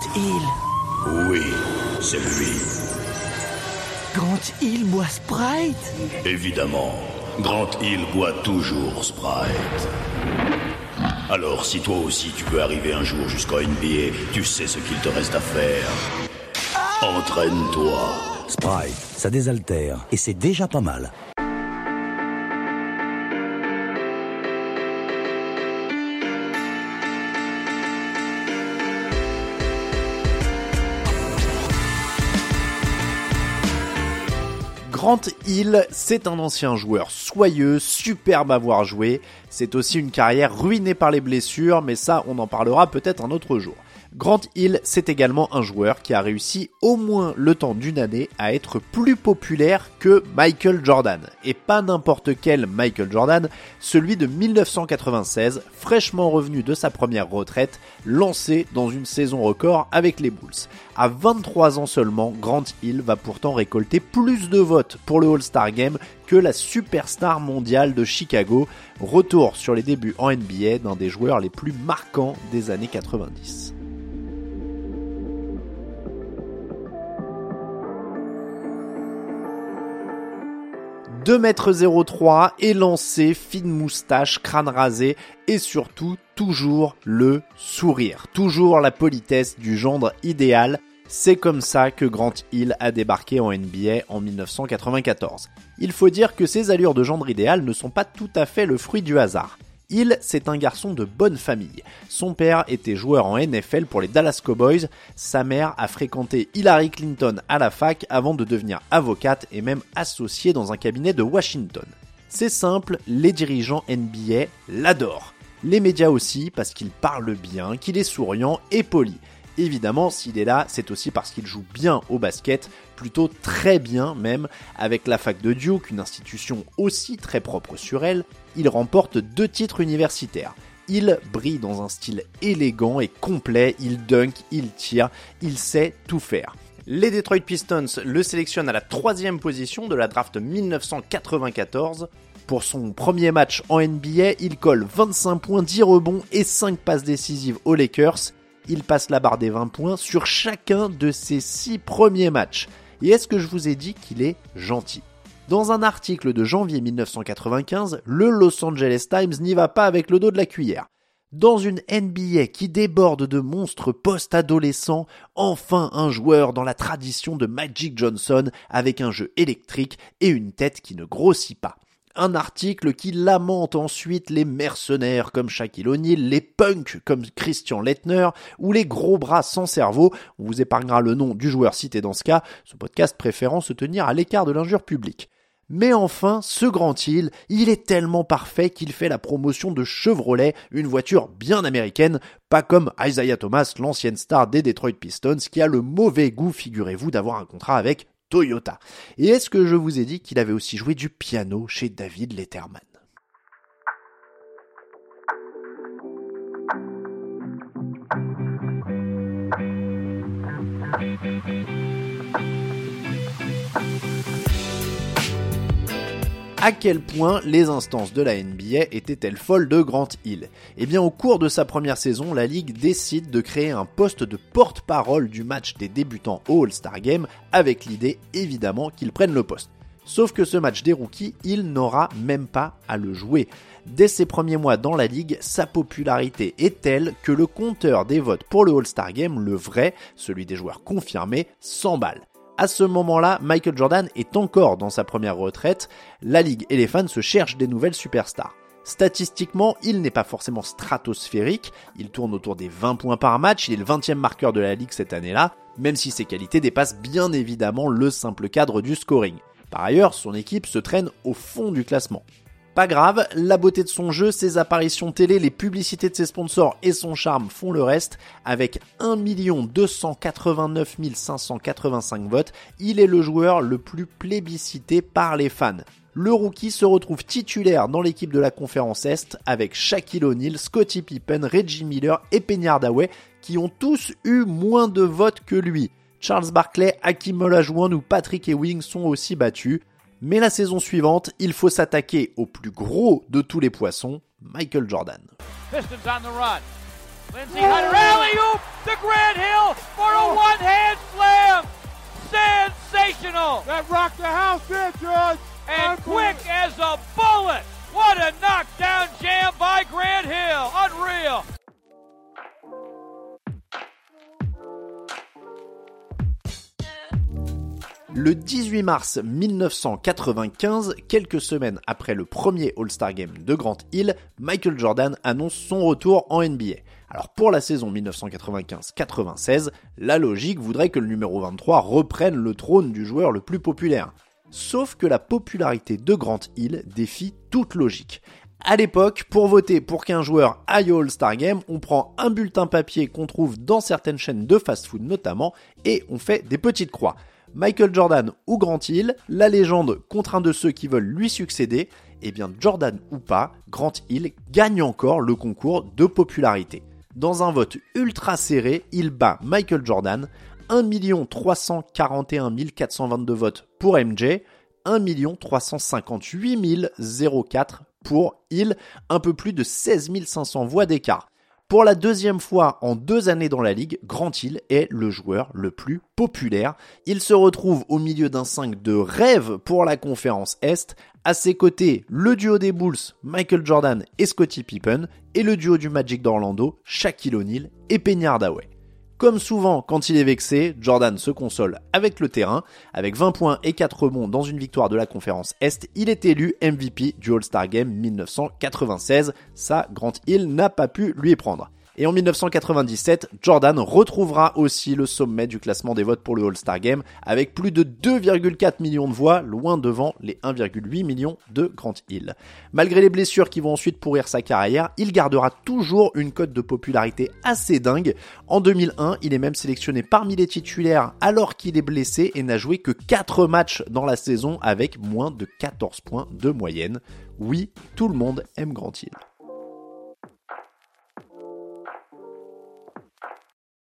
Grant Hill. Oui, c'est lui. Grant Hill boit Sprite? Évidemment, Grant Hill boit toujours Sprite. Alors, si toi aussi tu peux arriver un jour jusqu'au NBA, tu sais ce qu'il te reste à faire. Entraîne-toi. Sprite, ça désaltère et c'est déjà pas mal. Grant Hill, c'est un ancien joueur soyeux, superbe à voir jouer. C'est aussi une carrière ruinée par les blessures, mais ça, on en parlera peut-être un autre jour. Grant Hill, c'est également un joueur qui a réussi au moins le temps d'une année à être plus populaire que Michael Jordan. Et pas n'importe quel Michael Jordan, celui de 1996, fraîchement revenu de sa première retraite, lancé dans une saison record avec les Bulls. À 23 ans seulement, Grant Hill va pourtant récolter plus de votes pour le All-Star Game que la superstar mondiale de Chicago. Retour sur les débuts en NBA d'un des joueurs les plus marquants des années 90. 2m03, élancé, fine moustache, crâne rasé et surtout toujours le sourire, toujours la politesse du gendre idéal. C'est comme ça que Grant Hill a débarqué en NBA en 1994. Il faut dire que ces allures de gendre idéal ne sont pas tout à fait le fruit du hasard. Hill, c'est un garçon de bonne famille. Son père était joueur en NFL pour les Dallas Cowboys. Sa mère a fréquenté Hillary Clinton à la fac avant de devenir avocate et même associée dans un cabinet de Washington. C'est simple, les dirigeants NBA l'adorent. Les médias aussi parce qu'il parle bien, qu'il est souriant et poli. Évidemment, s'il est là, c'est aussi parce qu'il joue bien au basket, plutôt très bien même, avec la fac de Duke, une institution aussi très propre sur elle, il remporte deux titres universitaires. Il brille dans un style élégant et complet, il dunk, il tire, il sait tout faire. Les Detroit Pistons le sélectionnent à la troisième position de la draft 1994. Pour son premier match en NBA, il colle 25 points, 10 rebonds et 5 passes décisives aux Lakers il passe la barre des 20 points sur chacun de ses 6 premiers matchs. Et est-ce que je vous ai dit qu'il est gentil? Dans un article de janvier 1995, le Los Angeles Times n'y va pas avec le dos de la cuillère. Dans une NBA qui déborde de monstres post-adolescents, enfin un joueur dans la tradition de Magic Johnson avec un jeu électrique et une tête qui ne grossit pas. Un article qui lamente ensuite les mercenaires comme Shaquille O'Neal, les punks comme Christian Lettner ou les gros bras sans cerveau. On vous épargnera le nom du joueur cité dans ce cas, ce podcast préférant se tenir à l'écart de l'injure publique. Mais enfin, ce Grand Hill, il est tellement parfait qu'il fait la promotion de Chevrolet, une voiture bien américaine, pas comme Isaiah Thomas, l'ancienne star des Detroit Pistons, qui a le mauvais goût, figurez-vous, d'avoir un contrat avec Toyota. Et est-ce que je vous ai dit qu'il avait aussi joué du piano chez David Letterman? À quel point les instances de la NBA étaient-elles folles de Grant Hill? Eh bien, au cours de sa première saison, la Ligue décide de créer un poste de porte-parole du match des débutants au All-Star Game, avec l'idée évidemment qu'il prenne le poste. Sauf que ce match des rookies, il n'aura même pas à le jouer. Dès ses premiers mois dans la ligue, sa popularité est telle que le compteur des votes pour le All-Star Game, le vrai, celui des joueurs confirmés, s'emballe. À ce moment-là, Michael Jordan est encore dans sa première retraite. La ligue et les fans se cherchent des nouvelles superstars. Statistiquement, il n'est pas forcément stratosphérique, il tourne autour des 20 points par match, il est le 20e marqueur de la ligue cette année-là, même si ses qualités dépassent bien évidemment le simple cadre du scoring. Par ailleurs, son équipe se traîne au fond du classement. Pas grave, la beauté de son jeu, ses apparitions télé, les publicités de ses sponsors et son charme font le reste. Avec 1 289 585 votes, il est le joueur le plus plébiscité par les fans. Le rookie se retrouve titulaire dans l'équipe de la conférence Est avec Shaquille O'Neal, Scottie Pippen, Reggie Miller et Penny Hardaway qui ont tous eu moins de votes que lui. Charles Barkley, Hakim Olajuwon ou Patrick Ewing sont aussi battus. Mais la saison suivante, il faut s'attaquer au plus gros de tous les poissons, Michael Jordan. Le 18 mars 1995, quelques semaines après le premier All-Star Game de Grant Hill, Michael Jordan annonce son retour en NBA. Alors pour la saison 1995-96, la logique voudrait que le numéro 23 reprenne le trône du joueur le plus populaire. Sauf que la popularité de Grant Hill défie toute logique. À l'époque, pour voter pour qu'un joueur aille au All-Star Game, on prend un bulletin papier qu'on trouve dans certaines chaînes de fast-food notamment, et on fait des petites croix. Michael Jordan ou Grant Hill, la légende contre un de ceux qui veulent lui succéder, eh bien Jordan ou pas, Grant Hill gagne encore le concours de popularité. Dans un vote ultra serré, il bat Michael Jordan, 1 341 422 votes pour MJ, 1 358 004 pour Hill, un peu plus de 16 500 voix d'écart. Pour la deuxième fois en deux années dans la ligue, Grant Hill est le joueur le plus populaire. Il se retrouve au milieu d'un 5 de rêve pour la conférence Est. À ses côtés, le duo des Bulls, Michael Jordan et Scottie Pippen, et le duo du Magic d'Orlando, Shaquille O'Neal et Penny Hardaway. Comme souvent quand il est vexé, Jordan se console avec le terrain. Avec 20 points et 4 rebonds dans une victoire de la conférence Est, il est élu MVP du All-Star Game 1996. Ça, Grant Hill n'a pas pu lui prendre. Et en 1997, Jordan retrouvera aussi le sommet du classement des votes pour le All-Star Game avec plus de 2,4 millions de voix, loin devant les 1,8 millions de Grant Hill. Malgré les blessures qui vont ensuite pourrir sa carrière, il gardera toujours une cote de popularité assez dingue. En 2001, il est même sélectionné parmi les titulaires alors qu'il est blessé et n'a joué que 4 matchs dans la saison avec moins de 14 points de moyenne. Oui, tout le monde aime Grant Hill.